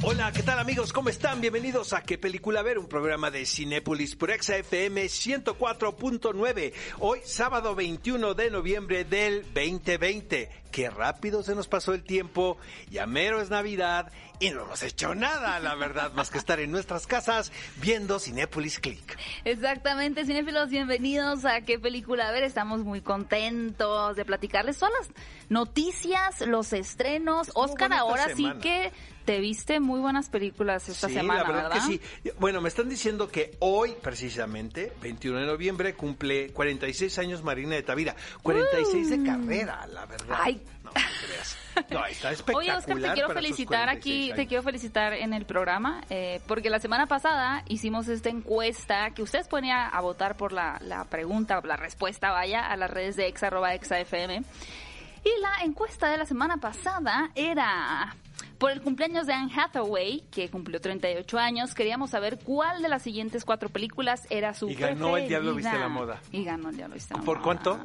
Hola, ¿qué tal amigos? ¿Cómo están? Bienvenidos a ¿Qué película ver? Un programa de Cinépolis por FM 104.9. Hoy, sábado 21 de noviembre del 2020. Qué rápido se nos pasó el tiempo. Ya mero es Navidad y no hemos hecho nada, la verdad, más que estar en nuestras casas viendo Cinépolis Click. Exactamente, cinéfilos, bienvenidos a qué película a ver. Estamos muy contentos de platicarles todas las noticias, los estrenos. Oscar, ahora sí que te viste muy buenas películas esta sí, semana, la verdad ¿verdad? que sí. Bueno, me están diciendo que hoy, precisamente, 21 de noviembre, cumple 46 años Marina de Tavira. 46 de carrera, la verdad. Ay. No, no creas. No, está espectacular. Oye, Oscar, te quiero felicitar 46 aquí, te quiero felicitar en el programa, eh, porque la semana pasada hicimos esta encuesta que ustedes ir a, votar por la, la pregunta, la respuesta, vaya, a las redes de ex arroba. Y la encuesta de la semana pasada era por el cumpleaños de Anne Hathaway, que cumplió 38 años. Queríamos saber cuál de las siguientes cuatro películas era su Y ganó El Diablo Viste preferida. la Moda. Y ganó El Diablo Viste la ¿Por Moda. cuánto?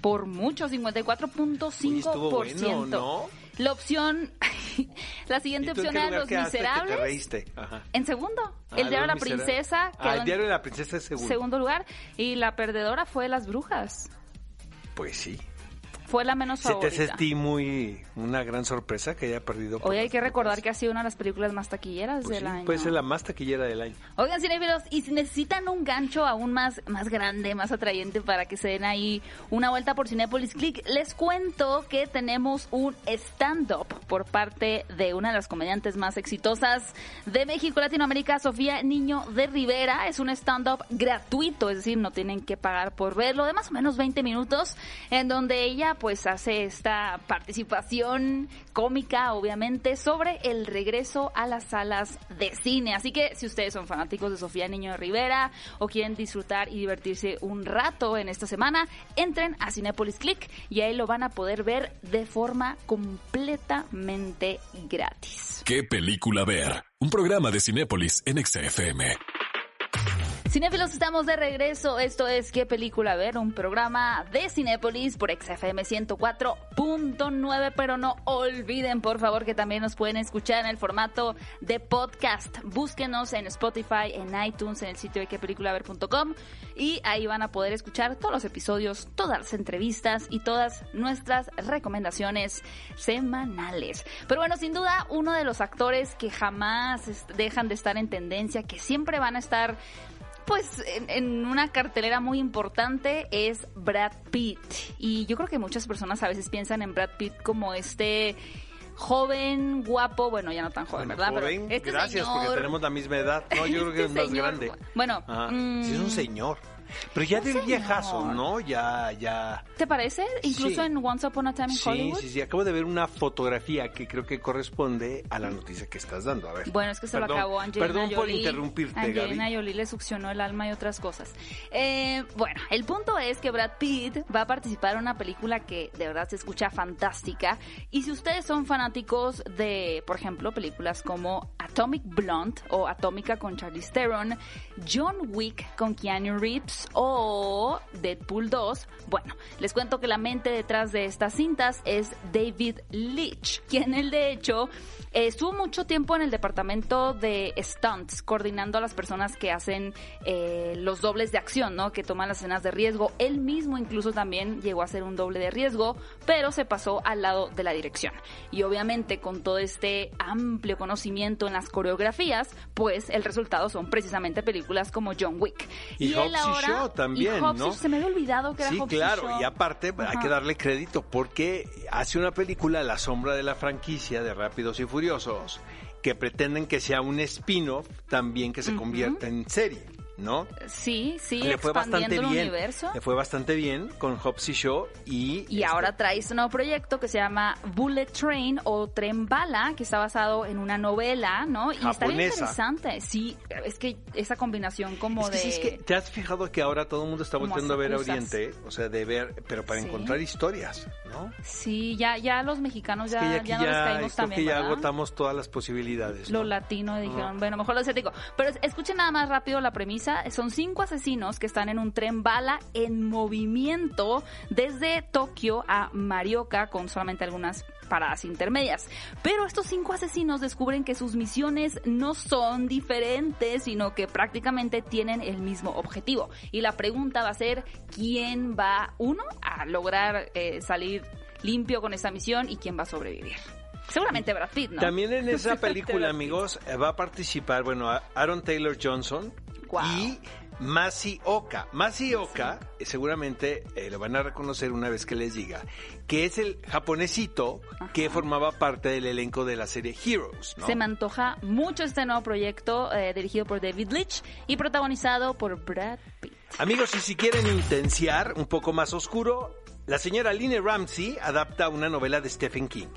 Por mucho, 54.5%. Oye, estuvo bueno, ¿no? La opción, la siguiente ¿Y tú en opción era Los Miserables. te reíste? Ajá. En segundo, Ah, El diario de la Miserables. princesa Ah, el diario de la princesa es segundo. segundo lugar y la perdedora fue Las Brujas. Pues sí. Fue la menos ¿Se te favorita. hace a ti muy una gran sorpresa que haya perdido? Hoy hay que recordar que ha sido una de las películas más taquilleras Pues del sí, año. puede ser la más taquillera del año. Oigan, cinéfilos, y si necesitan un gancho aún más, más grande, más atrayente para que se den ahí una vuelta por Cinépolis Click, les cuento que tenemos un stand-up por parte de una de las comediantes más exitosas de México, Latinoamérica, Sofía Niño de Rivera. Es un stand-up gratuito, es decir, no tienen que pagar por verlo, de más o menos 20 minutos, en donde ella pues hace esta participación cómica, obviamente, sobre el regreso a las salas de cine. Así que si ustedes son fanáticos de Sofía Niño Rivera o quieren disfrutar y divertirse un rato en esta semana, entren a Cinepolis Click y ahí lo van a poder ver de forma completamente gratis. ¿Qué película ver? Un programa de Cinépolis en XFM. Cinéfilos, estamos de regreso. Esto es ¿Qué película ver? Un programa de Cinépolis por XFM 104.9. Pero no olviden, por favor, que también nos pueden escuchar en el formato de podcast. Búsquenos en Spotify, en iTunes, en el sitio de quepeliculaver.com y ahí van a poder escuchar todos los episodios, todas las entrevistas y todas nuestras recomendaciones semanales. Pero bueno, sin duda, uno de los actores que jamás dejan de estar en tendencia, que siempre van a estar pues en, en una cartelera muy importante es Brad Pitt. Y yo creo que muchas personas a veces piensan en Brad Pitt como este joven, guapo, bueno, ya no tan joven, ¿verdad? Joven, Pero este gracias, porque tenemos la misma edad. No, yo creo que es este más señor, grande. Bueno, mm, Sí, es un señor. Pero ya un del viejazo. ¿no? Ya, ya. ¿te parece? Incluso Sí. en Once Upon a Time in Sí, Hollywood. sí, sí. Acabo de ver una fotografía que creo que corresponde a la noticia que estás dando. A ver. Bueno, es que se Perdón, lo acabó Angelina Perdón por interrumpirte, Angelina Gaby. Jolie le succionó el alma y otras cosas. Eh, bueno, el punto es que Brad Pitt va a participar en una película que de verdad se escucha fantástica. Y si ustedes son fanáticos de, por ejemplo, películas como Atomic Blonde o Atómica con Charlize Theron, John Wick con Keanu Reeves o Deadpool 2, bueno, les cuento que la mente detrás de estas cintas es David Leitch, quien él de hecho eh, estuvo mucho tiempo en el departamento de stunts, coordinando a las personas que hacen eh, los dobles de acción, ¿no? Que toman las escenas de riesgo. Él mismo incluso también llegó a ser un doble de riesgo, pero se pasó al lado de la dirección. Y obviamente con todo este amplio conocimiento en las coreografías, pues el resultado son precisamente películas como John Wick. Y y Shaw también, y ¿no? Se me había olvidado que era Sí, claro, Shaw. y aparte hay que darle crédito porque hace una película a la sombra de la franquicia de Rápidos y Furiosos que pretenden que sea un spin-off también que se convierta en serie, ¿no? Sí, sí, le fue bastante el bien. universo. Le fue bastante bien con Hobbs y Shaw y Y este, ahora trae este nuevo proyecto que se llama Bullet Train o Tren Bala, que está basado en una novela, ¿no? Y está bien interesante. Sí, es que esa combinación como Es que, de... sí, es que te has fijado que ahora todo el mundo está volviendo a ver a. Oriente, o sea, de ver, pero para Sí. encontrar historias, ¿no? Sí, ya, ya los mexicanos Es ya, que ya ya no les ya, caímos también, que ya ¿verdad? agotamos todas las posibilidades. Lo ¿no? latino y dijeron, bueno, mejor lo asiático. Pero es- escuchen nada más rápido la premisa son cinco asesinos que están en un tren bala en movimiento desde Tokio a Marioka con solamente algunas paradas intermedias. Pero estos cinco asesinos descubren que sus misiones no son diferentes, sino que prácticamente tienen el mismo objetivo. Y la pregunta va a ser, ¿quién va, uno, a lograr eh, salir limpio con esta misión y quién va a sobrevivir? Seguramente Brad Pitt, ¿no? También en esa película, amigos, eh, va a participar, bueno, Aaron Taylor Johnson Guau. y Masi Oka. Masi Oka, eh, seguramente eh, lo van a reconocer una vez que les diga, que es el japonesito que formaba parte del elenco de la serie Heroes, ¿no? Se me antoja mucho este nuevo proyecto eh, dirigido por David Leitch y protagonizado por Brad Pitt. Amigos, y si quieren intenciar un poco más oscuro, la señora Lynne Ramsey adapta una novela de Stephen King.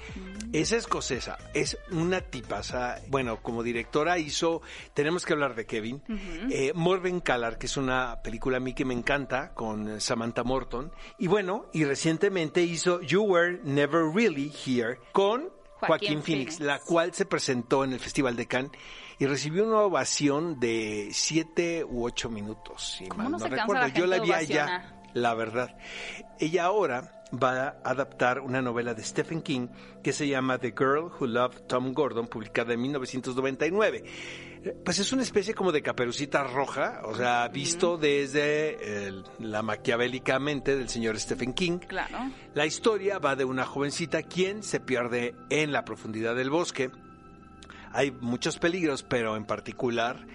Es escocesa, es una tipaza. Bueno, como directora hizo, tenemos que hablar de Kevin, eh, Morven Callar, que es una película a mí que me encanta, con Samantha Morton. Y bueno, y recientemente hizo You Were Never Really Here con Joaquín Joaquín, Phoenix, Phoenix. la cual se presentó en el Festival de Cannes y recibió una ovación de siete u ocho minutos. Si ¿Cómo mal no recuerdo, la yo la vi allá? La verdad. Ella ahora va a adaptar una novela de Stephen King que se llama The Girl Who Loved Tom Gordon, publicada en 1999. Eh, Pues es una especie como de caperucita roja, o sea, visto desde el- la maquiavélica mente del señor Stephen King. Claro. La historia va de una jovencita quien se pierde en la profundidad del bosque. Hay muchos peligros, pero en particular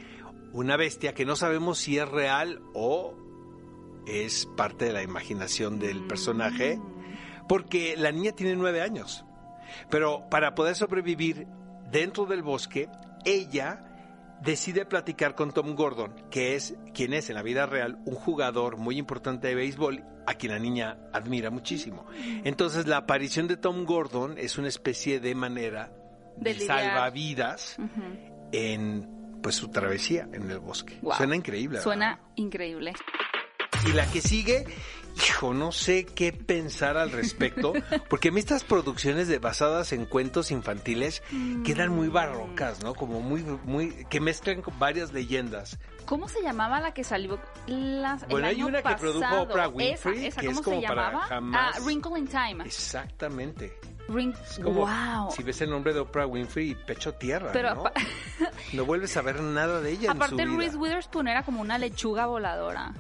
una bestia que no sabemos si es real o es parte de la imaginación del personaje, porque la niña tiene nueve años. Pero para poder sobrevivir dentro del bosque, ella decide platicar con Tom Gordon, que es quien es en la vida real un jugador muy importante de béisbol a quien la niña admira muchísimo. Entonces la aparición de Tom Gordon es una especie de manera de, De salvavidas en pues su travesía en el bosque. Suena increíble. ¿verdad? Suena increíble. Y la que sigue, hijo, no sé qué pensar al respecto, porque a mí estas producciones de, basadas en cuentos infantiles quedan muy barrocas, ¿no? Como muy, muy, que mezclan varias leyendas. ¿Cómo se llamaba la que salió las, Bueno, el hay año una que produjo? Oprah Winfrey, Esa, esa que ¿cómo es como se para jamás- Ah, Wrinkle in Time. Exactamente. Ring- Es como, wow. si ves el nombre de Oprah Winfrey, pecho tierra, Pero ¿no? No vuelves a ver nada de ella Aparte, en su vida. Reese Witherspoon era como una lechuga voladora.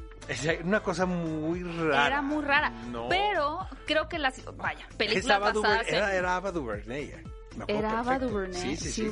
Una cosa muy rara. Era muy rara. No. Pero creo que las. Vaya, basadas en- era, era Ava DuVernay. acuerdo Era Ava. DuVernay. Sí, sí, sí.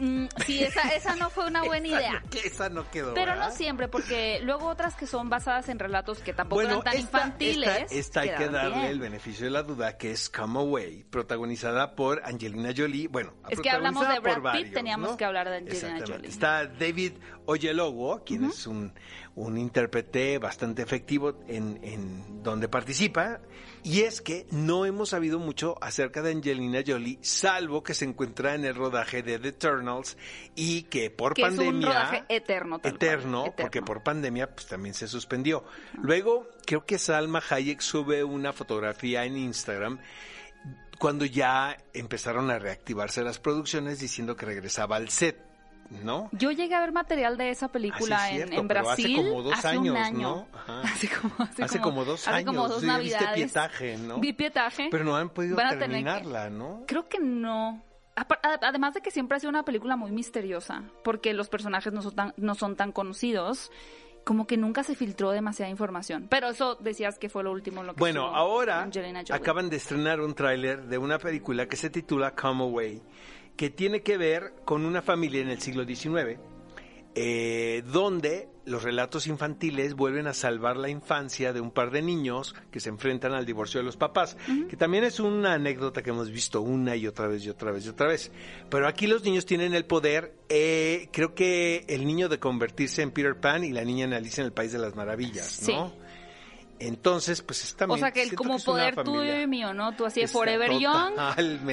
Mm, sí, esa, esa no fue una buena Esa idea. no- que esa no quedó. Pero no siempre, porque luego otras que son basadas en relatos que tampoco Bueno, eran tan esta, infantiles. esta, esta hay que darle bien. el beneficio de la duda, que es Come Away, protagonizada por Angelina Jolie. Bueno, Es que hablamos de Brad Pitt, teníamos ¿no? que hablar de Angelina. Jolie. Está David Oyelowo, quien es un, un intérprete bastante efectivo en, en donde participa. Y es que no hemos sabido mucho acerca de Angelina Jolie, salvo que se encuentra en el rodaje de The Eternals y que por Que es un pandemia rodaje eterno, tal cual, eterno, eterno. porque por pandemia pues también se suspendió. Luego creo que Salma Hayek sube una fotografía en Instagram cuando ya empezaron a reactivarse las producciones diciendo que regresaba al set, ¿no? Yo llegué a ver material de esa película es en, cierto, en Brasil hace como dos hace años, un año. ¿no? Ajá. Hace como, hace Hace como dos hace como años, dos sí, viste navidades. Pietaje, ¿no? Vi pietaje. Pero no han podido que- terminarla, ¿no? Creo que no. Además de que siempre ha sido una película muy misteriosa, porque los personajes no son tan, no son tan conocidos, como que nunca se filtró demasiada información. Pero eso decías que fue lo último en lo que Bueno, ahora acaban de estrenar un tráiler de una película que se titula Come Away, que tiene que ver con una familia en el siglo XIX, eh, donde los relatos infantiles vuelven a salvar la infancia de un par de niños que se enfrentan al divorcio de los papás, que también es una anécdota que hemos visto una y otra vez y otra vez y otra vez. Pero aquí los niños tienen el poder, eh, creo que el niño de convertirse en Peter Pan y la niña en Alicia en el País de las Maravillas, Sí. Entonces, pues es también... O sea, que el siento como poder tuyo y mío, ¿no? Tú así de Forever Young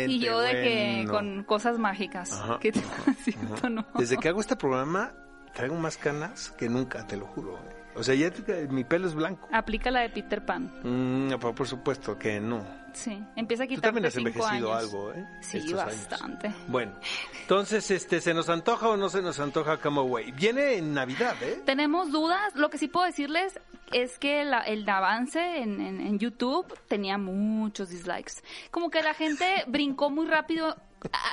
y yo de que bueno. con cosas mágicas. Ajá, Que te- ajá, ¿cierto, ajá. no? Desde que hago este programa, traigo más canas que nunca, te lo juro. O sea, ya te- mi pelo es blanco. Aplica la de Peter Pan. Mm, por supuesto que no. Sí, empieza a Tú quitar también has envejecido años. algo, ¿eh? Sí, Estos años. bastante. Bueno, entonces, este, ¿se nos antoja o no se nos antoja Come Away? Viene en Navidad, ¿eh? Tenemos dudas. Lo que sí puedo decirles es que la- el avance en, en- en YouTube tenía muchos dislikes. Como que la gente brincó muy rápido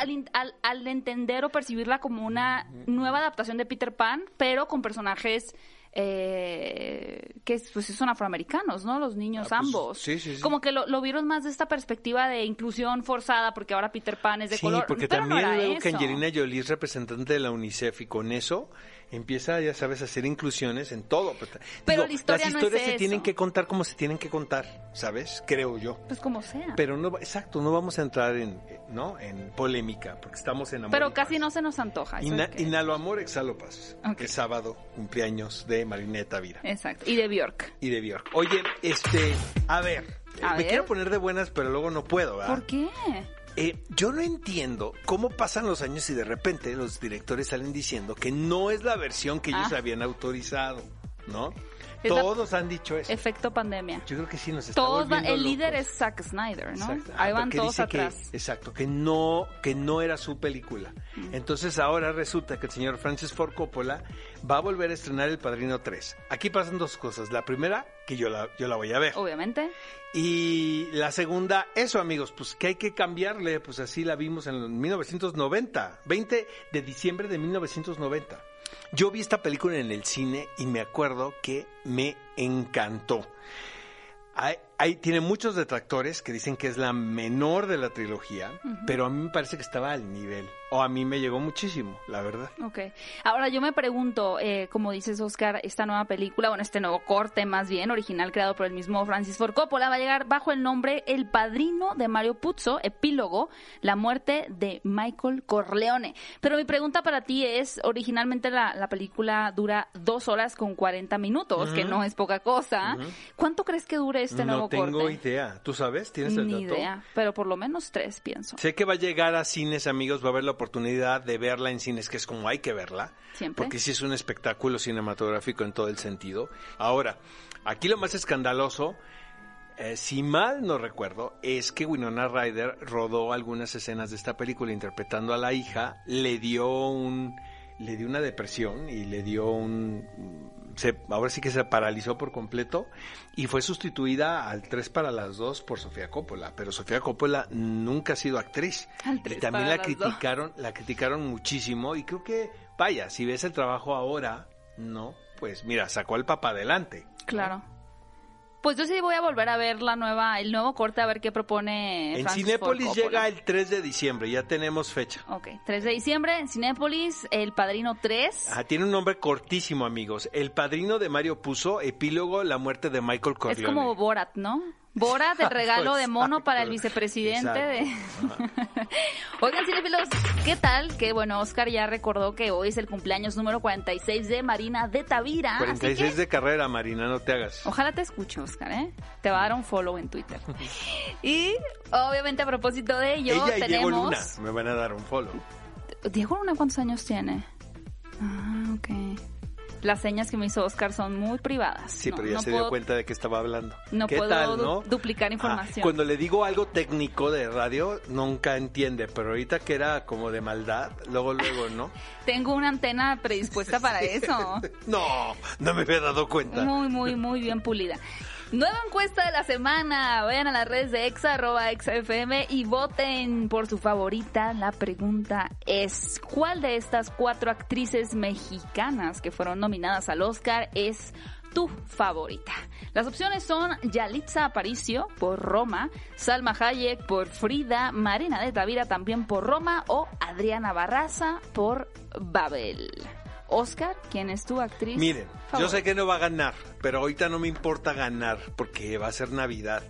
al, al- al entender o percibirla como una nueva adaptación de Peter Pan, pero con personajes eh, que pues, son afroamericanos, ¿no? Los niños Ah, pues, ambos. sí, sí, sí. Como que lo, lo vieron más de esta perspectiva de inclusión forzada, porque ahora Peter Pan es de Sí, color. porque pero no también era luego que. Angelina Jolie es representante de la UNICEF y con eso empieza, ya sabes, a hacer inclusiones en todo. Pero la historia las no historias es se eso. tienen que contar como se tienen que contar, ¿sabes? Creo yo. Pues como sea. Pero no, exacto, no vamos a entrar en, eh, ¿no? En polémica, porque estamos en amor Pero casi paz. no se nos antoja. Ina- que- Inhalo amor, exhalo paz. Ok. Es sábado, cumpleaños de Marineta Vira Exacto. Y de Bjork. y de Bjork. Oye, este, a ver, A me ver. quiero poner de buenas, pero luego no puedo, ¿verdad? ¿Por qué? Eh, yo no entiendo cómo pasan los años y de repente los directores salen diciendo que no es la versión que ellos Ah. habían autorizado, ¿no? Es Todos han dicho eso. Efecto pandemia. Yo creo que sí nos está Todos volviendo el líder es Zack Snyder, ¿no? Exacto. Ah, Ahí van todos dice que- atrás. exacto, que no, que no era su película. Mm. Entonces ahora resulta que el señor Francis Ford Coppola va a volver a estrenar El Padrino 3. Aquí pasan dos cosas. La primera, que yo la, yo la voy a ver. Obviamente. Y la segunda, eso amigos, pues que hay que cambiarle, pues así la vimos en 1990, 20 de diciembre de 1990. Yo vi esta película en el cine y me acuerdo que me encantó. Hay, tiene muchos detractores que dicen que es la menor de la trilogía, pero a mí me parece que estaba al nivel. O a mí me llegó muchísimo, la verdad. Ok. Ahora yo me pregunto, eh, como dices Oscar, esta nueva película, bueno, este nuevo corte más bien, original creado por el mismo Francis Ford Coppola, va a llegar bajo el nombre El Padrino de Mario Puzo, epílogo, la muerte de Michael Corleone. Pero mi pregunta para ti es, originalmente la, la película dura dos horas con 40 minutos, que no es poca cosa. ¿Cuánto crees que dure este nuevo no tengo idea. ¿Tú sabes? ¿Tienes el Ni dato? idea, pero por lo menos tres, pienso. Sé que va a llegar a cines, amigos, va a haber la oportunidad de verla en cines, que es como hay que verla. Siempre. Porque sí es un espectáculo cinematográfico en todo el sentido. Ahora, aquí lo más escandaloso, eh, si mal no recuerdo, es que Winona Ryder rodó algunas escenas de esta película interpretando a la hija, le dio un le dio una depresión y le dio un se, ahora sí que se paralizó por completo y fue sustituida al 3 para las 2 por Sofía Coppola, pero Sofía Coppola nunca ha sido actriz. Y también la dos. criticaron, la criticaron muchísimo y creo que vaya, si ves el trabajo ahora, no, pues mira, sacó al papá adelante. Claro. Pues yo sí voy a volver a ver la nueva, el nuevo corte a ver qué propone En Francis Cinépolis llega el 3 de diciembre, ya tenemos fecha. Ok, 3 de diciembre en Cinépolis, El Padrino 3. Ajá, tiene un nombre cortísimo, amigos. El padrino de Mario puso epílogo la muerte de Michael es Corleone. como Borat, ¿no? Borat, el regalo de mono para el Exacto, vicepresidente de... Oigan, cinefilos, ¿qué tal? Que bueno, Oscar ya recordó que hoy es el cumpleaños número 46 de Marina de Tavira. así 46 que de carrera, Marina, no te hagas. Ojalá te escuche, Oscar, ¿eh? Te va a dar un follow en Twitter. Y obviamente a propósito de ello, Ella y Diego tenemos... Luna me van a dar un follow. Diego Luna, ¿cuántos años tiene? Ah, ok. Las señas que me hizo Oscar son muy privadas. Sí, No- pero ya no se puedo- dio cuenta de que estaba hablando. No ¿Qué puedo tal, du- no? duplicar Ah, información. cuando le digo algo técnico de radio, nunca entiende, pero ahorita que era como de maldad, luego, luego, ¿no? Tengo una antena predispuesta para eso. No, no me había dado cuenta. Muy, muy, muy bien pulida. Nueva encuesta de la semana. Vayan a las redes de Exa, arroba y voten por su favorita. La pregunta es, ¿cuál de estas cuatro actrices mexicanas que fueron nominadas al Oscar es tu favorita? Las opciones son Yalitza Aparicio por Roma, Salma Hayek por Frida, Marina de Tavira también por Roma o Adriana Barraza por Babel. Oscar, ¿quién es tu actriz? Miren, yo sé que no va a ganar, pero ahorita no me importa ganar porque va a ser Navidad.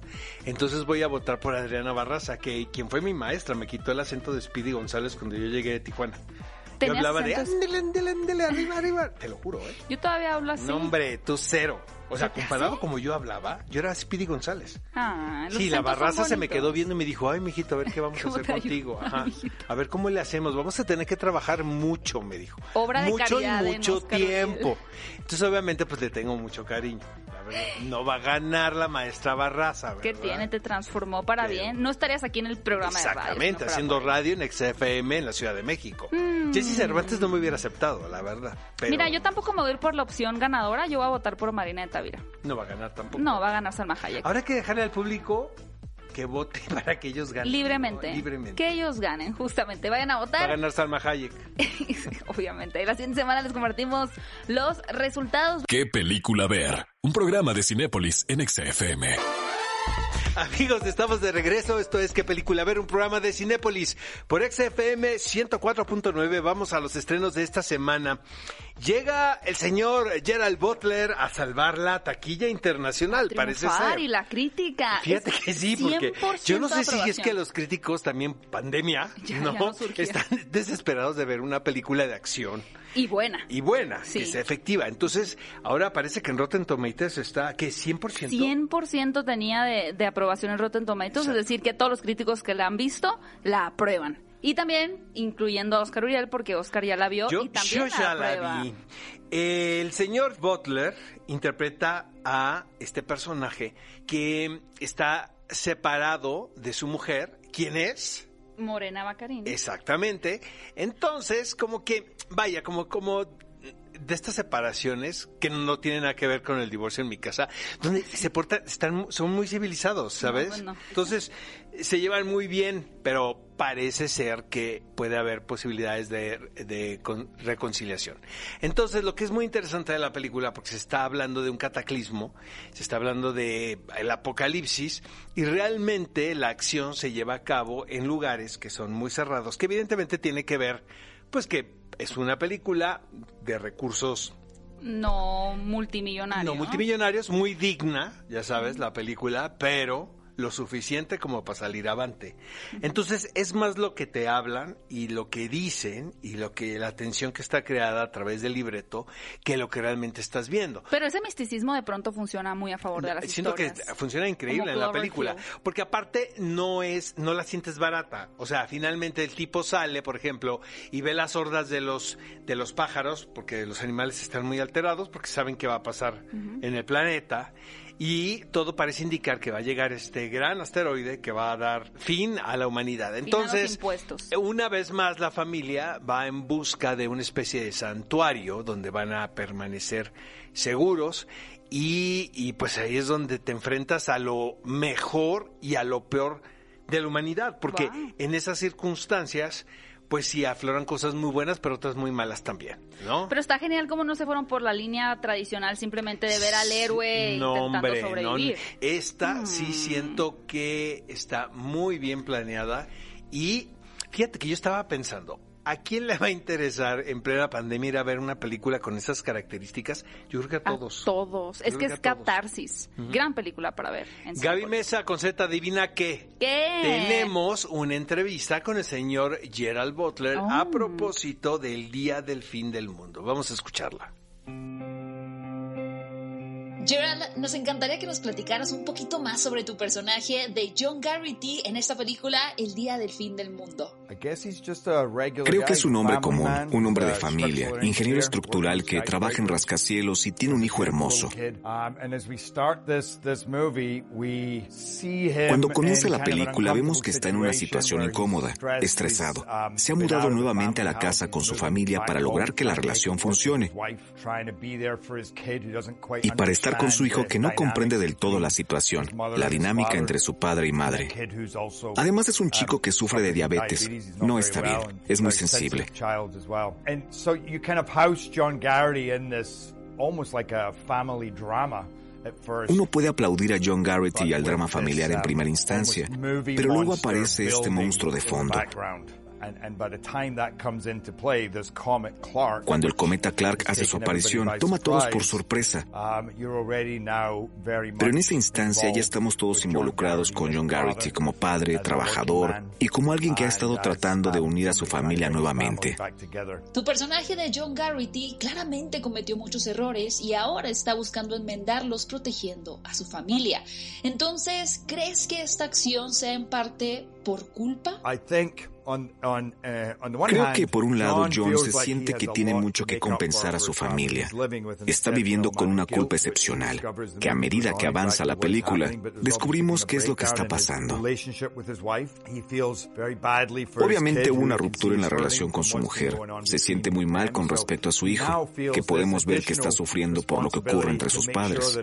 Entonces voy a votar por Adriana Barraza, que quien fue mi maestra, me quitó el acento de Speedy González cuando yo llegué de Tijuana. Yo hablaba de ándele, ándele, ándele, arriba, arriba. Te lo juro, ¿eh? Yo todavía hablo así. No, hombre, tú cero. O sea, ¿Se te comparado como yo hablaba, yo era Speedy González. Ah, los Sí, la barraza se me quedó viendo y me dijo, ay, mijito, a ver qué vamos a ¿Cómo hacer contigo. Ajá. A ver cómo le hacemos. Vamos a tener que trabajar mucho, me dijo. Obra de mucho caridad y en mucho Oscar tiempo. Entonces, obviamente, pues le tengo mucho cariño. No va a ganar la maestra Barraza, ¿Qué ¿verdad? tiene? Te transformó para bien. No estarías aquí en el programa de radio. Exactamente, haciendo radio en XFM en la Ciudad de México. Mm. Jesse Cervantes no me hubiera aceptado, la verdad. Pero Mira, yo tampoco me voy a ir por la opción ganadora. Yo voy a votar por Marina de Tavira. No va a ganar tampoco. No, va a ganar Salma Hayek. Ahora hay que dejarle al público que vote para que ellos ganen. Libremente. ¿no? Libremente. Que ellos ganen, justamente. Vayan a Va a votar. ganar Salma Hayek. Obviamente. Y la siguiente semana les compartimos los resultados. ¿Qué película ver? Un programa de Cinépolis en XFM. Amigos, estamos de regreso. Esto es ¿Qué película ver? Un programa de Cinépolis. Por XFM 104.9 vamos a los estrenos de esta semana. Llega el señor Gerald Butler a salvar la taquilla internacional, parece ser. y la crítica. Fíjate Es que sí, porque 100% yo no sé si es que los críticos también, pandemia, Ya, ¿no? ya no surgía. Están desesperados de ver una película de acción Y buena. y buena, Sí. que sea efectiva. Entonces, ahora parece que en Rotten Tomatoes está, que 100%. 100% tenía de, de aprobación en Rotten Tomatoes, es decir, que todos los críticos que la han visto la aprueban. Y también incluyendo a Oscar Uriel, porque Oscar ya la vio Yo, y también yo ya la aprueba. vi. El señor Butler interpreta a este personaje que está separado de su mujer. ¿Quién es? Morena Bacarín. Exactamente. Entonces, como que, vaya, como, como de estas separaciones que no tienen nada que ver con el divorcio en mi casa, donde se portan, están, son muy civilizados, ¿sabes? pues no. Entonces, se llevan muy bien, pero parece ser que puede haber posibilidades de, de con- reconciliación. Entonces, lo que es muy interesante de la película, porque se está hablando de un cataclismo, se está hablando de el apocalipsis, y realmente la acción se lleva a cabo en lugares que son muy cerrados, que evidentemente tiene que ver, pues que es una película de recursos No multimillonario. no multimillonarios, muy digna, ya sabes, la película, pero lo suficiente como para salir avante. Entonces es más lo que te hablan y lo que dicen y lo que la tensión que está creada a través del libreto que lo que realmente estás viendo. Pero ese misticismo de pronto funciona muy a favor de las Siento historias. que funciona increíble en la película, porque aparte no es, no la sientes barata. O sea, finalmente el tipo sale, por ejemplo, y ve las hordas de los, de los pájaros, porque los animales están muy alterados, porque saben qué va a pasar en el planeta. Y todo parece indicar que va a llegar este gran asteroide que va a dar fin a la humanidad. Entonces, una vez más la familia va en busca de una especie de santuario donde van a permanecer seguros y, y pues ahí es donde te enfrentas a lo mejor y a lo peor de la humanidad, porque Wow. en esas circunstancias pues sí afloran cosas muy buenas pero otras muy malas también, ¿no? Pero está genial cómo no se fueron por la línea tradicional simplemente de ver al héroe No, intentando hombre, no. sobrevivir. Esta sí Mm. siento que está muy bien planeada y fíjate que yo estaba pensando, ¿a quién le va a interesar en plena pandemia ir a ver una película con esas características? Yo creo que a A todos. todos. Yo Es que que es a todos. catarsis. Gran película para ver. en Gaby. Mesa con Z, adivina qué. ¿Qué? Tenemos una entrevista con el señor Gerald Butler a Oh. propósito del Día del Fin del Mundo. Vamos a escucharla. Gerald, nos encantaría que nos platicaras un poquito más sobre tu personaje de John Garrity en esta película El Día del Fin del Mundo. Creo que es un hombre común, un hombre de familia, ingeniero estructural que trabaja en rascacielos y tiene un hijo hermoso. Cuando comienza la película vemos que está en una situación incómoda, estresado. Se ha mudado nuevamente a la casa con su familia para lograr que la relación funcione y para estar con su hijo que no comprende del todo la situación, la dinámica entre su padre y madre. Además es un chico que sufre de diabetes. No está bien, es muy sensible. Uno puede aplaudir a John Garrity y al drama familiar en primera instancia, pero luego aparece este monstruo de fondo. Cuando el cometa Clark hace su aparición, toma a todos por sorpresa. Um, Pero en esa instancia ya estamos todos involucrados con John Garrity como padre, trabajador y como alguien que ha estado tratando de unir a su familia nuevamente. Tu personaje de John Garrity claramente cometió muchos errores y ahora está buscando enmendarlos protegiendo a su familia. Entonces, ¿crees que esta acción sea en parte por culpa? Uh, Creo que por un lado John se siente que tiene mucho que compensar a su familia. Está viviendo con una culpa excepcional, que a medida que avanza la película, descubrimos qué es lo que está pasando. Obviamente hubo una ruptura en la relación con su mujer. Se siente muy mal con respecto a su hijo, que podemos ver que está sufriendo por lo que ocurre entre sus padres.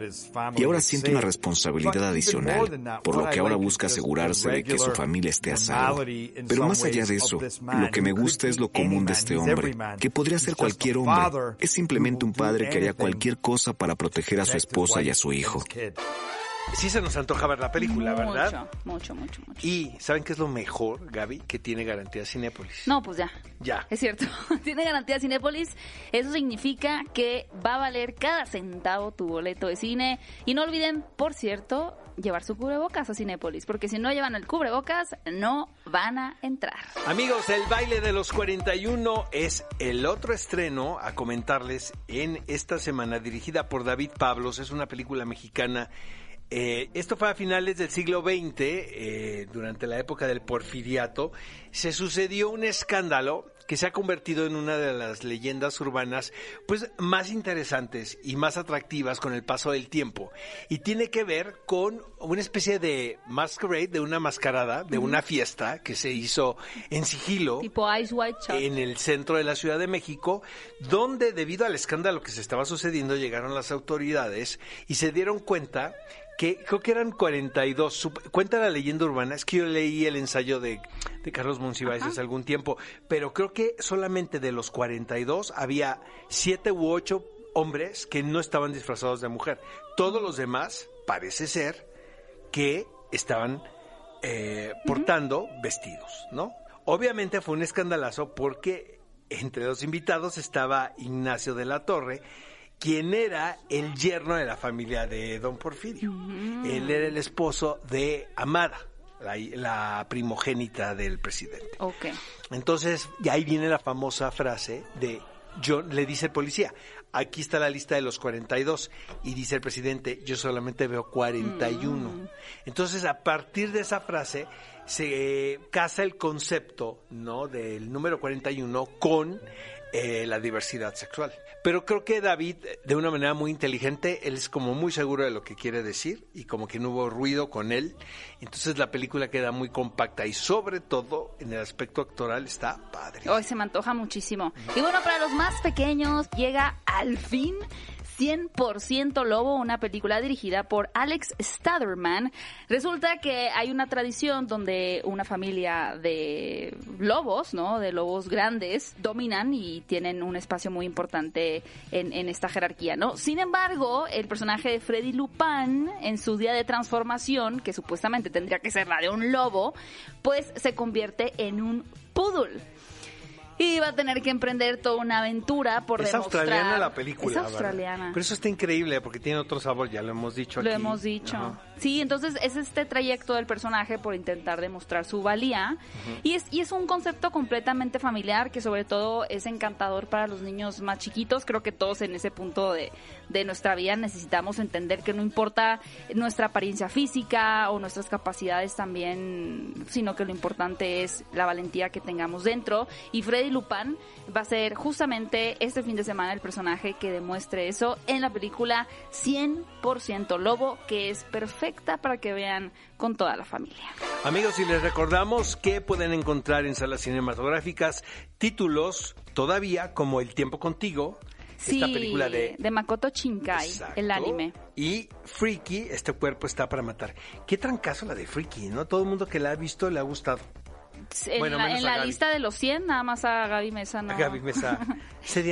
Y ahora siente una responsabilidad adicional, por lo que ahora busca asegurarse de que su familia esté a salvo. Pero más allá de eso, lo que me gusta es lo común de este hombre, que podría ser cualquier hombre. Es simplemente un padre que haría cualquier cosa para proteger a su esposa y a su hijo. Sí se nos antoja ver la película, ¿verdad? Mucho, mucho, mucho. Y ¿saben qué es lo mejor, Gaby? Que tiene garantía Cinépolis. No, pues ya. Ya. Es cierto. tiene garantía Cinépolis. Eso significa que va a valer cada centavo tu boleto de cine. Y no olviden, por cierto, llevar su cubrebocas a Cinépolis, porque si no llevan el cubrebocas, no van a entrar. Amigos, el baile de los 41 es el otro estreno a comentarles en esta semana, dirigida por David Pablos. Es una película mexicana eh, esto fue a finales del siglo XX, eh, durante la época del porfiriato. Se sucedió un escándalo que se ha convertido en una de las leyendas urbanas pues más interesantes y más atractivas con el paso del tiempo. Y tiene que ver con una especie de masquerade, de una mascarada, de una fiesta que se hizo en sigilo tipo Ice White en el centro de la Ciudad de México, donde debido al escándalo que se estaba sucediendo llegaron las autoridades y se dieron cuenta que creo que eran 42. Cuenta la leyenda urbana, es que yo leí el ensayo de, Carlos Monsiváis hace algún tiempo, pero creo que solamente de los 42 había 7 u 8 hombres que no estaban disfrazados de mujer. Todos los demás, parece ser, que estaban eh, portando vestidos, ¿no? Obviamente fue un escandalazo porque entre los invitados estaba Ignacio de la Torre, quien era el yerno de la familia de don Porfirio. Él era el esposo de Amada, la, primogénita del presidente. Okay. Entonces, y ahí viene la famosa frase de John, le dice el policía, aquí está la lista de los 42 y dice el presidente, yo solamente veo 41. Mm. Entonces, a partir de esa frase se casa el concepto, ¿no? del número 41 con eh, la diversidad sexual. Pero creo que David, de una manera muy inteligente, él es como muy seguro de lo que quiere decir y como que no hubo ruido con él. Entonces la película queda muy compacta y sobre todo en el aspecto actoral está padre. Hoy se me antoja muchísimo. Y bueno, para los más pequeños llega al fin 100% Lobo, una película dirigida por Alex Staderman. Resulta que hay una tradición donde una familia de lobos, ¿no? De lobos grandes, dominan y tienen un espacio muy importante en, esta jerarquía, ¿no? Sin embargo, el personaje de Freddy Lupin, en su día de transformación, que supuestamente tendría que ser la de un lobo, pues se convierte en un poodle y va a tener que emprender toda una aventura por es demostrar. Es australiana la película. Es australiana. Pero eso está increíble porque tiene otro sabor, ya lo hemos dicho Lo hemos dicho. Sí, entonces es este trayecto del personaje por intentar demostrar su valía y, es, y es un concepto completamente familiar que sobre todo es encantador para los niños más chiquitos. Creo que todos en ese punto de, de nuestra vida necesitamos entender que no importa nuestra apariencia física o nuestras capacidades también, sino que lo importante es la valentía que tengamos dentro. Y Freddy Lupin va a ser justamente este fin de semana el personaje que demuestre eso en la película 100% Lobo, que es perfecto para que vean con toda la familia. Amigos, y les recordamos que pueden encontrar en salas cinematográficas títulos todavía como El tiempo contigo, esta película de... de Makoto Shinkai, el anime. Y Freaky, este cuerpo está para matar. Qué trancazo la de Freaky, ¿no? Todo el mundo que la ha visto le ha gustado. En bueno, la, en la lista de los 100, nada más a Gaby Mesa no. A Gaby Mesa.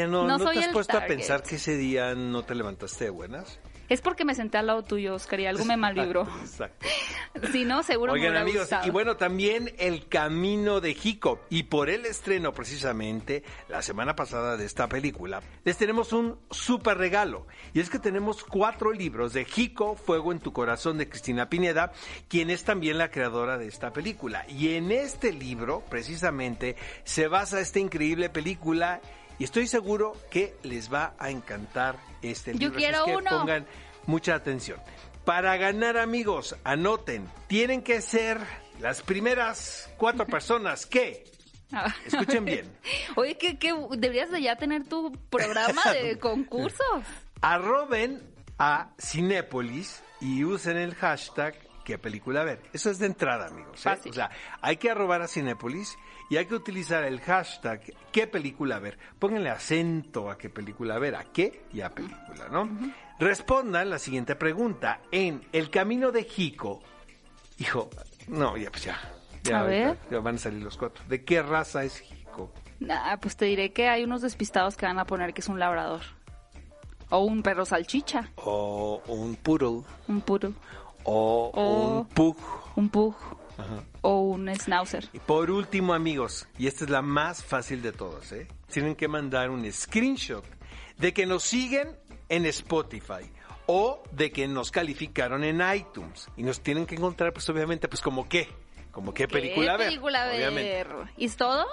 No, te has puesto a pensar que ese día no te levantaste de buenas? Es porque me senté al lado tuyo, Oscar, y algo me malvibró. Exacto. si no, seguro Oigan, me amigos, gustado. y bueno, también El Camino de Jico. Y por el estreno, precisamente, la semana pasada de esta película, les tenemos un súper regalo. Y es que tenemos cuatro libros de Jico, Fuego en tu Corazón, de Cristina Pineda, quien es también la creadora de esta película. Y en este libro, precisamente, se basa esta increíble película. Y estoy seguro que les va a encantar este libro. Yo quiero es que uno. pongan mucha atención. Para ganar, amigos, anoten, tienen que ser las primeras cuatro personas que, Ah. escuchen bien, Oye, que, que deberías de ya tener tu programa de concursos. arroben a Cinépolis y usen el hashtag qué película ver. Eso es de entrada, amigos. ¿eh? Fácil. O sea, hay que arrobar a Cinépolis y hay que utilizar el hashtag qué película ver. Pónganle acento a qué película ver, a qué y a película, ¿no? Respondan la siguiente pregunta. En El Camino de Jico, hijo, no, ya pues ya. Ya, A ver. ya- ya van a salir los cuatro. ¿De qué raza es Jico? Nah, pues te diré que hay unos despistados que van a poner que es un labrador. O un perro salchicha. O un poodle, Un puro. O O- un pug. Un pug. O un schnauzer. Y por último, amigos, y esta es la más fácil de todas, ¿eh? Tienen que mandar un screenshot de que nos siguen en Spotify o de que nos calificaron en iTunes. Y nos tienen que encontrar, pues obviamente, pues como qué, como qué película ¿Qué ver. película ver? ¿Y es todo?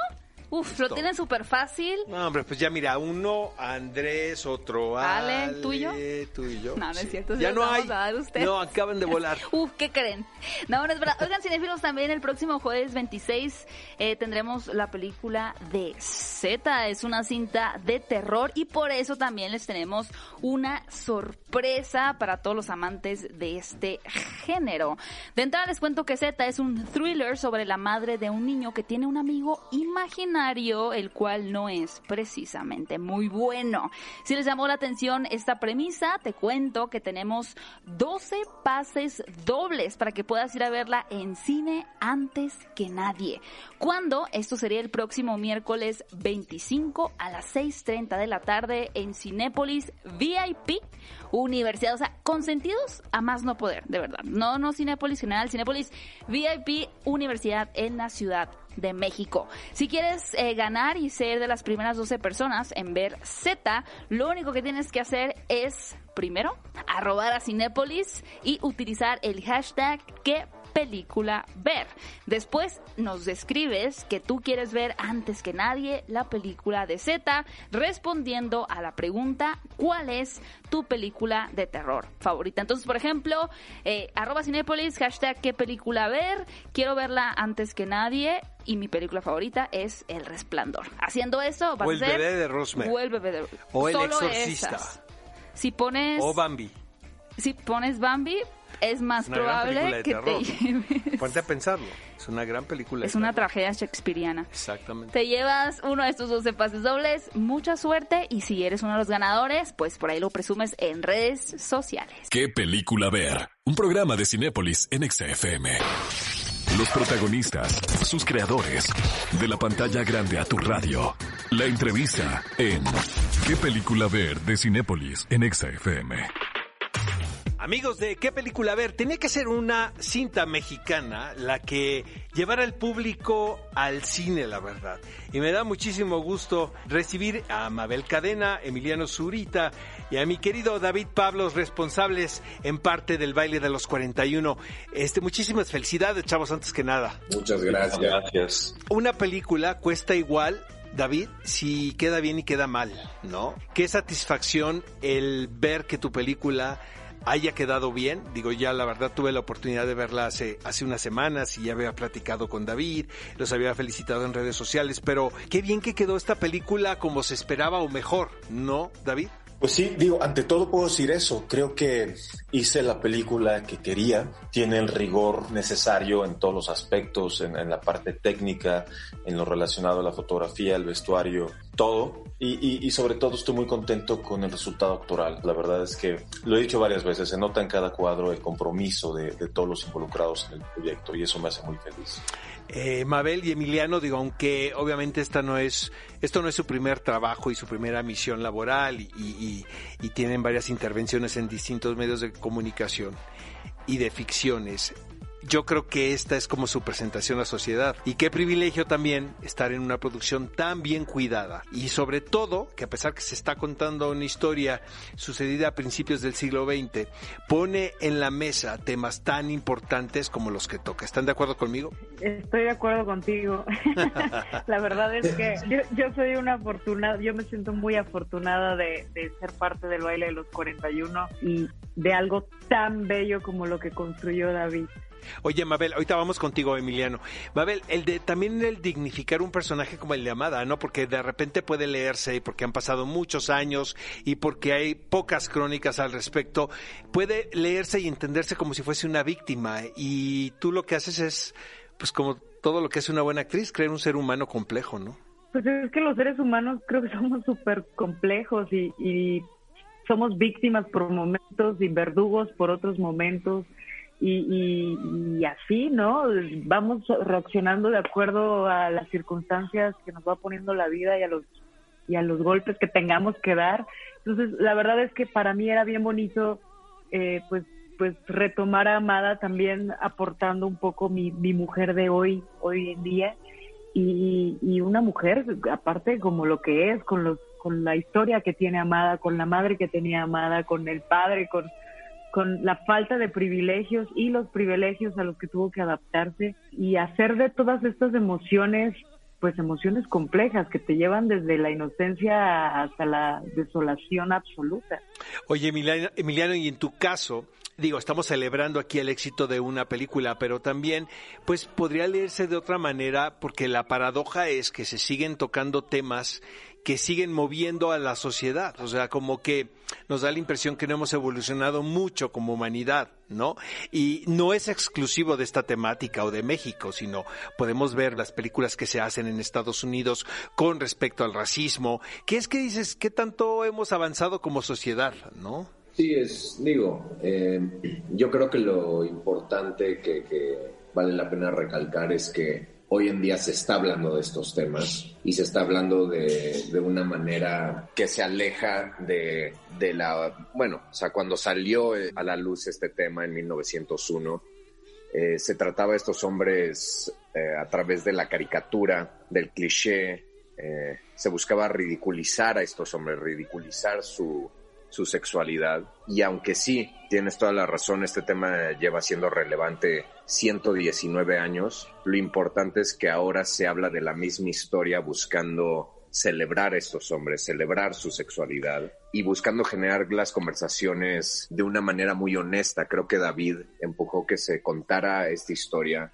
Uf, lo tienen súper fácil. No, hombre, pues ya mira, uno Andrés, otro Ale, Ale, ¿tú y yo? tú y yo. No, no es Sí. cierto, sí Ya no hay. a dar. No, acaban de volar. Uf, ¿qué creen? No, no es verdad. Oigan, cinefilos, también el próximo jueves 26 eh, tendremos la película de Z. Es una cinta de terror y por eso también les tenemos una sorpresa para todos los amantes de este género. De entrada les cuento que Z es un thriller sobre la madre de un niño que tiene un amigo imaginario, el cual no es precisamente muy bueno. Si les llamó la atención esta premisa, te cuento que tenemos 12 pases dobles para que puedas ir a verla en cine antes que nadie. ¿Cuándo? Esto sería el próximo miércoles 25 a las 6.30 de la tarde en Cinépolis VIP Universidad. O sea, consentidos a más no poder, de verdad. No, no Cinépolis general, Cinépolis VIP Universidad en la Ciudad de México. Si quieres eh, ganar y ser de las primeras 12 personas en ver Z, lo único que tienes que hacer es, primero, arrobar a Cinépolis y utilizar el hashtag que película ver. Después nos describes que tú quieres ver antes que nadie la película de Z, respondiendo a la pregunta ¿cuál es tu película de terror favorita? Entonces, por ejemplo, eh, arroba Cinépolis, hashtag qué película ver, quiero verla antes que nadie y mi película favorita es El Resplandor. Haciendo eso, vas O a ser- bebé de Rosemary. O El bebé de O El Solo Exorcista. esas. Si pones O Bambi. si pones Bambi, es más una probable que terror. te lleves. Ponte a pensarlo. Es una gran película. Es una terror. tragedia shakespeariana. Exactamente. Te llevas uno de estos 12 pases dobles, mucha suerte y si eres uno de los ganadores, pues por ahí lo presumes en redes sociales. ¿Qué película ver? Un programa de Cinépolis en XFM. Los protagonistas, sus creadores, de la pantalla grande a tu radio. La entrevista en ¿Qué película ver? de Cinépolis en XFM. Amigos de qué película ver, tenía que ser una cinta mexicana la que llevara al público al cine, la verdad. Y me da muchísimo gusto recibir a Mabel Cadena, Emiliano Zurita y a mi querido David Pablos, responsables en parte del baile de los 41. Este, muchísimas felicidades, chavos, antes que nada. Muchas gracias. Gracias. Una película cuesta igual, David, si queda bien y queda mal, ¿no? Qué satisfacción el ver que tu película haya quedado bien. Digo, ya la verdad tuve la oportunidad de verla hace, hace unas semanas y ya había platicado con David, los había felicitado en redes sociales, pero qué bien que quedó esta película como se esperaba o mejor, ¿no, David? Pues sí, digo, ante todo puedo decir eso. Creo que hice la película que quería. Tiene el rigor necesario en todos los aspectos, en, la parte técnica, en lo relacionado a la fotografía, el vestuario todo y, sobre todo estoy muy contento con el resultado actoral. La verdad es que lo he dicho varias veces, se nota en cada cuadro el compromiso de, todos los involucrados en el proyecto y eso me hace muy feliz. Eh, Mabel y Emiliano, digo, aunque obviamente esta no es, esto no es su primer trabajo y su primera misión laboral y tienen varias intervenciones en distintos medios de comunicación y de ficciones yo creo que esta es como su presentación a la sociedad. Y qué privilegio también estar en una producción tan bien cuidada. Y sobre todo, que a pesar que se está contando una historia sucedida a principios del siglo XX, pone en la mesa temas tan importantes como los que toca. ¿Están de acuerdo conmigo? Estoy de acuerdo contigo. la verdad es que yo, soy una afortunada, yo me siento muy afortunada de, de ser parte del baile de los 41 y de algo tan bello como lo que construyó David. Oye, Mabel, ahorita vamos contigo, Emiliano. Mabel, el de también el dignificar un personaje como el de Amada, ¿no? Porque de repente puede leerse y porque han pasado muchos años y porque hay pocas crónicas al respecto, puede leerse y entenderse como si fuese una víctima y tú lo que haces es pues como todo lo que es una buena actriz, crear un ser humano complejo, ¿no? Pues es que los seres humanos creo que somos súper complejos y, y somos víctimas por momentos y verdugos por otros momentos y, así, ¿no? Vamos reaccionando de acuerdo a las circunstancias que nos va poniendo la vida y a los y a los golpes que tengamos que dar. Entonces, la verdad es que para mí era bien bonito, eh, pues, pues retomar a Amada también aportando un poco mi, mi mujer de hoy, hoy en día, y, y una mujer, aparte como lo que es, con los, con la historia que tiene Amada, con la madre que tenía Amada, con el padre, con con la falta de privilegios y los privilegios a los que tuvo que adaptarse y hacer de todas estas emociones pues emociones complejas que te llevan desde la inocencia hasta la desolación absoluta. Oye, Emiliano, Emiliano, y en tu caso, digo, estamos celebrando aquí el éxito de una película, pero también, pues podría leerse de otra manera, porque la paradoja es que se siguen tocando temas que siguen moviendo a la sociedad. O sea, como que nos da la impresión que no hemos evolucionado mucho como humanidad, ¿no? Y no es exclusivo de esta temática o de México, sino podemos ver las películas que se hacen en Estados Unidos con respecto al racismo. ¿Qué es que dices? ¿Qué tanto hemos avanzado como sociedad, no? Sí, es, digo, eh, yo creo que lo importante que, que vale la pena recalcar es que hoy en día se está hablando de estos temas y se está hablando de, de una manera que se aleja de, de, la, bueno, o sea, cuando salió a la luz este tema en 1901, eh, se trataba de estos hombres eh, a través de la caricatura, del cliché, eh, se buscaba ridiculizar a estos hombres, ridiculizar su, su sexualidad. Y aunque sí, tienes toda la razón, este tema lleva siendo relevante 119 años, lo importante es que ahora se habla de la misma historia buscando celebrar a estos hombres, celebrar su sexualidad y buscando generar las conversaciones de una manera muy honesta. Creo que David empujó que se contara esta historia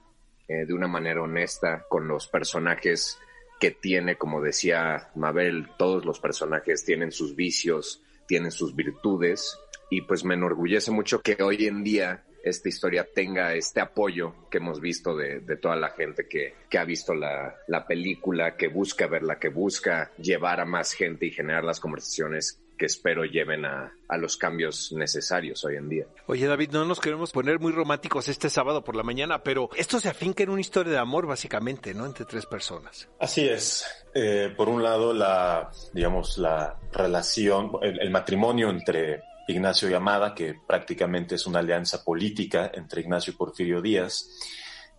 eh, de una manera honesta con los personajes que tiene, como decía Mabel, todos los personajes tienen sus vicios, tienen sus virtudes y pues me enorgullece mucho que hoy en día esta historia tenga este apoyo que hemos visto de, toda la gente que, que ha visto la, la, película, que busca verla, que busca llevar a más gente y generar las conversaciones que espero lleven a, a, los cambios necesarios hoy en día. Oye David, no nos queremos poner muy románticos este sábado por la mañana, pero esto se afinca en una historia de amor básicamente, ¿no? Entre tres personas. Así es. Eh, por un lado, la, digamos, la relación, el, matrimonio entre Ignacio y Amada, que prácticamente es una alianza política entre Ignacio y Porfirio Díaz.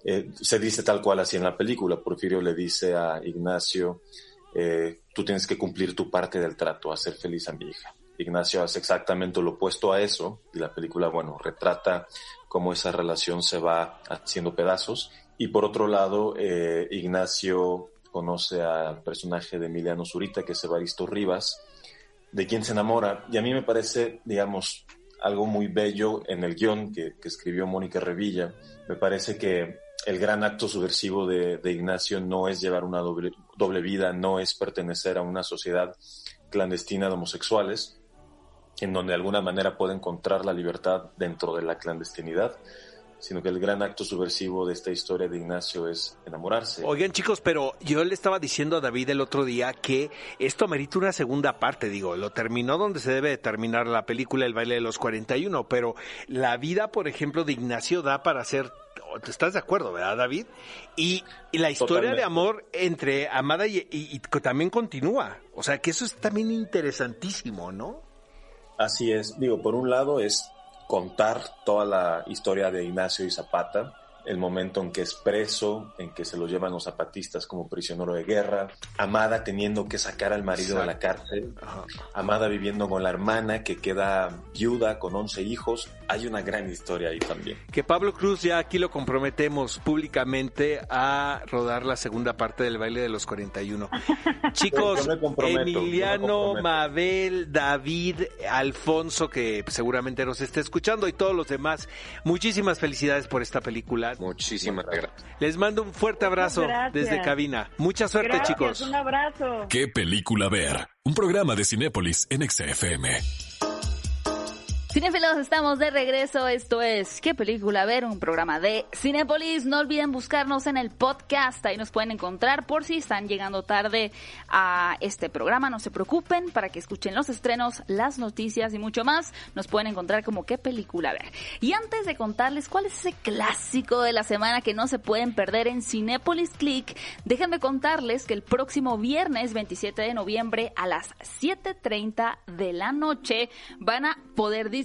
Eh, se dice tal cual así en la película. Porfirio le dice a Ignacio, eh, tú tienes que cumplir tu parte del trato, hacer feliz a mi hija. Ignacio hace exactamente lo opuesto a eso y la película, bueno, retrata cómo esa relación se va haciendo pedazos. Y por otro lado, Ignacio conoce al personaje de Emiliano Zurita, que es Evaristo Rivas, de quien se enamora. Y a mí me parece, digamos, algo muy bello en el guion que, escribió Mónica Revilla. Me parece que el gran acto subversivo de, Ignacio no es llevar una doble, doble, vida, no es pertenecer a una sociedad clandestina de homosexuales, en donde de alguna manera puede encontrar la libertad dentro de la clandestinidad, sino que el gran acto subversivo de esta historia de Ignacio es enamorarse. Oigan chicos, pero yo le estaba diciendo a David el otro día que esto merita una segunda parte, digo, lo terminó donde se debe terminar la película El baile de los 41, pero la vida, por ejemplo, de Ignacio da para hacer ¿Estás de acuerdo, verdad, David? Y, la historia de amor entre Amada y, y, también continúa. O sea, que eso es también interesantísimo, ¿no? Así es. Digo, por un lado es contar toda la historia de Ignacio y Zapata, el momento en que es preso, en que se lo llevan los zapatistas como prisionero de guerra, Amada teniendo que sacar al marido de la cárcel, Amada viviendo con la hermana que queda viuda con 11 hijos. Hay una gran historia ahí también. Que Pablo Cruz ya aquí lo comprometemos públicamente a rodar la segunda parte del baile de los 41. Chicos, Emiliano, Mabel, David, Alfonso, que seguramente nos esté escuchando y todos los demás, muchísimas felicidades por esta película Muchísimas gracias. Les mando un fuerte abrazo desde cabina. Mucha suerte, chicos. Un abrazo. ¿Qué película ver? Un programa de Cinépolis en XFM. Cinefilos, estamos de regreso. Esto es ¿Qué película ver? Un programa de Cinepolis. No olviden buscarnos en el podcast. Ahí nos pueden encontrar por si están llegando tarde a este programa. No se preocupen para que escuchen los estrenos, las noticias y mucho más. Nos pueden encontrar como ¿Qué película ver? Y antes de contarles cuál es ese clásico de la semana que no se pueden perder en Cinepolis Click, déjenme contarles que el próximo viernes 27 de noviembre a las 7.30 de la noche van a poder disfrutar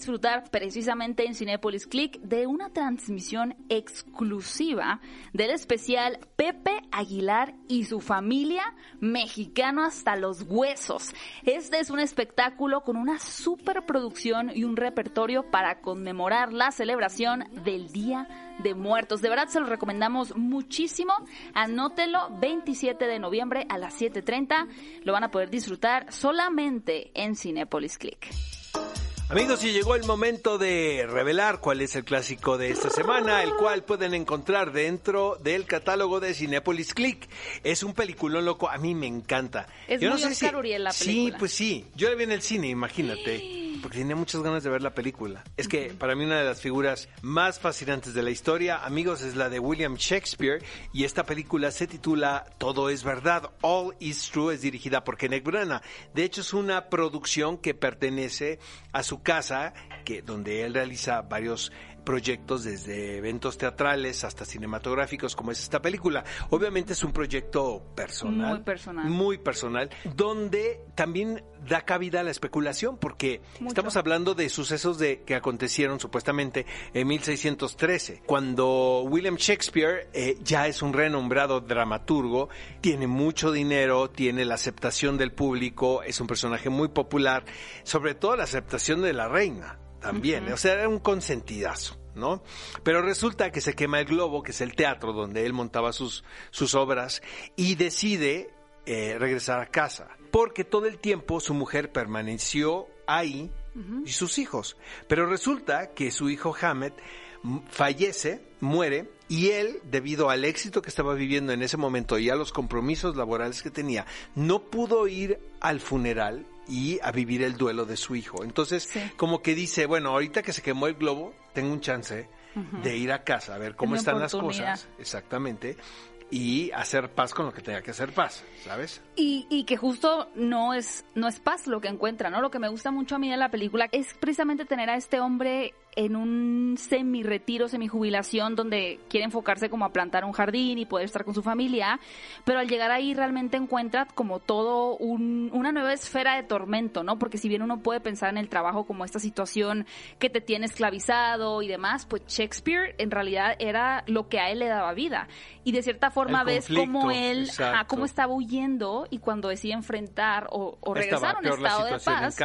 precisamente en Cinepolis Click de una transmisión exclusiva del especial Pepe Aguilar y su familia mexicano hasta los huesos. Este es un espectáculo con una superproducción y un repertorio para conmemorar la celebración del Día de Muertos. De verdad se lo recomendamos muchísimo. Anótelo 27 de noviembre a las 7:30. Lo van a poder disfrutar solamente en Cinepolis Click. Amigos, y llegó el momento de revelar cuál es el clásico de esta semana, el cual pueden encontrar dentro del catálogo de Cinepolis Click. Es un peliculón loco, a mí me encanta. Es Yo no sé si... la película. Sí, pues sí. Yo la vi en el cine, imagínate porque tenía muchas ganas de ver la película. Es que para mí una de las figuras más fascinantes de la historia, amigos, es la de William Shakespeare y esta película se titula Todo es verdad, All is True, es dirigida por Kenneth Branagh. De hecho es una producción que pertenece a su casa, que donde él realiza varios proyectos desde eventos teatrales hasta cinematográficos como es esta película. Obviamente es un proyecto personal. Muy personal. Muy personal, donde también da cabida a la especulación porque estamos hablando de sucesos de que acontecieron supuestamente en 1613, cuando William Shakespeare eh, ya es un renombrado dramaturgo, tiene mucho dinero, tiene la aceptación del público, es un personaje muy popular, sobre todo la aceptación de la reina también, o sea, era un consentidazo. ¿no? Pero resulta que se quema el globo, que es el teatro donde él montaba sus, sus obras, y decide eh, regresar a casa, porque todo el tiempo su mujer permaneció ahí y sus hijos. Pero resulta que su hijo Hamed fallece, muere, y él, debido al éxito que estaba viviendo en ese momento y a los compromisos laborales que tenía, no pudo ir al funeral y a vivir el duelo de su hijo. Entonces, como que dice, bueno, ahorita que se quemó el globo, tengo un chance de ir a casa a ver cómo están las cosas, exactamente, y hacer paz con lo que tenga que hacer paz, ¿sabes? Y, y, que justo no es, no es paz lo que encuentra, ¿no? Lo que me gusta mucho a mí de la película es precisamente tener a este hombre en un semi-retiro, semi-jubilación, donde quiere enfocarse como a plantar un jardín y poder estar con su familia, pero al llegar ahí realmente encuentra como todo un, una nueva esfera de tormento, ¿no? Porque si bien uno puede pensar en el trabajo como esta situación que te tiene esclavizado y demás, pues Shakespeare en realidad era lo que a él le daba vida. Y de cierta forma ves cómo él, cómo estaba huyendo y cuando decide enfrentar o, regresar a un estado de paz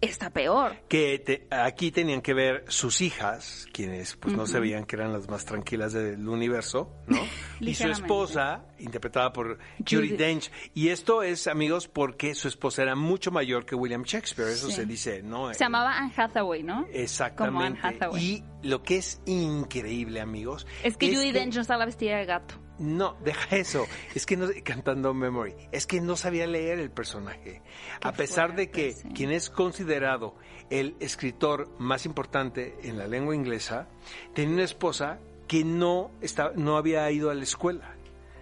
está peor. Que aquí tenían que ver sus hijas, quienes pues no se veían que eran las más tranquilas del universo, ¿no? y su esposa, interpretada por Judy Dench. Y esto es, amigos, porque su esposa era mucho mayor que William Shakespeare, eso se dice, ¿no? Se llamaba Anne Hathaway, ¿no? Exactamente. Como Anne Hathaway. Y lo que es increíble, amigos. Es que Judy Dench no estaba vestida de gato. No, deja eso. Es que no, cantando Memory, es que no sabía leer el personaje. a pesar de que quien es considerado el escritor más importante en la lengua inglesa, tenía una esposa que no, estaba, no había ido a la escuela,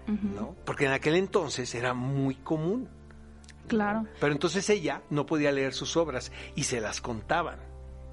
¿no? Porque en aquel entonces era muy común. Claro. Pero entonces ella no podía leer sus obras y se las contaban.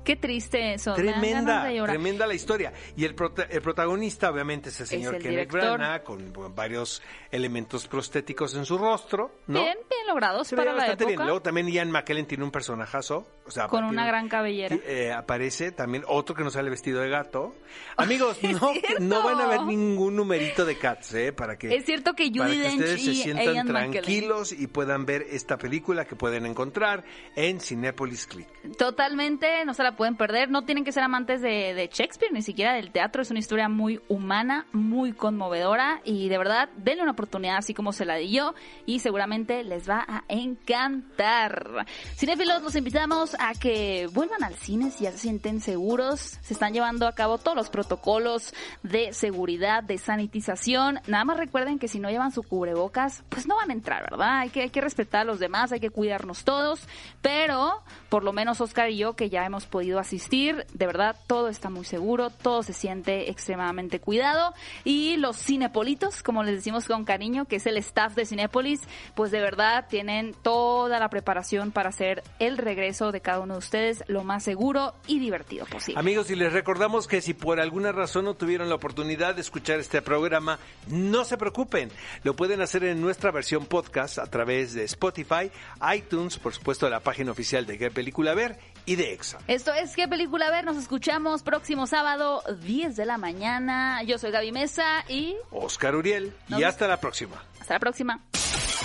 Qué triste eso. Tremenda, tremenda la historia. Y el, el protagonista, obviamente, es el señor Kenneth Branagh, con varios elementos prostéticos en su rostro. ¿no? Bien, bien logrados para la época. Bien. Luego también Ian McKellen tiene un personajazo. O sea, con una gran cabellera. Eh, aparece también otro que no sale vestido de gato. Amigos, no, no van a ver ningún numerito de Cats, ¿eh? Para que, es cierto que ustedes se sientan tranquilos y puedan ver esta película que pueden encontrar en Cinepolis Click. Totalmente, no se la pueden perder. No tienen que ser amantes de, Shakespeare, ni siquiera del teatro. Es una historia muy humana, muy conmovedora y de verdad, denle una oportunidad así como se la di yo y seguramente les va a encantar. Cinefilos, los invitamos a que vuelvan al cine si ya se sienten seguros. Se están llevando a cabo todos los protocolos de seguridad, de sanitización. Nada más recuerden que si no llevan su cubrebocas, pues no van a entrar, ¿verdad? Hay que, hay que respetar a los demás, hay que cuidarnos todos, pero por lo menos Oscar y yo que ya hemos podido De verdad, todo está muy seguro, todo se siente extremadamente cuidado. Y los cinepolitos, como les decimos con cariño, que es el staff de Cinépolis, pues de verdad tienen toda la preparación para hacer el regreso de cada uno de ustedes lo más seguro y divertido posible. Amigos, y les recordamos que si por alguna razón no tuvieron la oportunidad de escuchar este programa, no se preocupen. Lo pueden hacer en nuestra versión podcast a través de Spotify, iTunes, por supuesto, la página oficial de qué película ver y de EXA. Esto es ¿Qué película ver? Nos escuchamos próximo sábado, 10 de la mañana. Yo soy Gaby Mesa y... Oscar Uriel. y hasta la próxima. Hasta la próxima.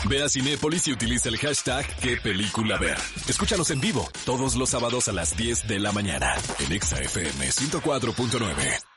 Ve a Cinépolis y utiliza el hashtag ¿Qué película ver? Escúchanos en vivo todos los sábados a las 10 de la mañana en EXA FM 104.9.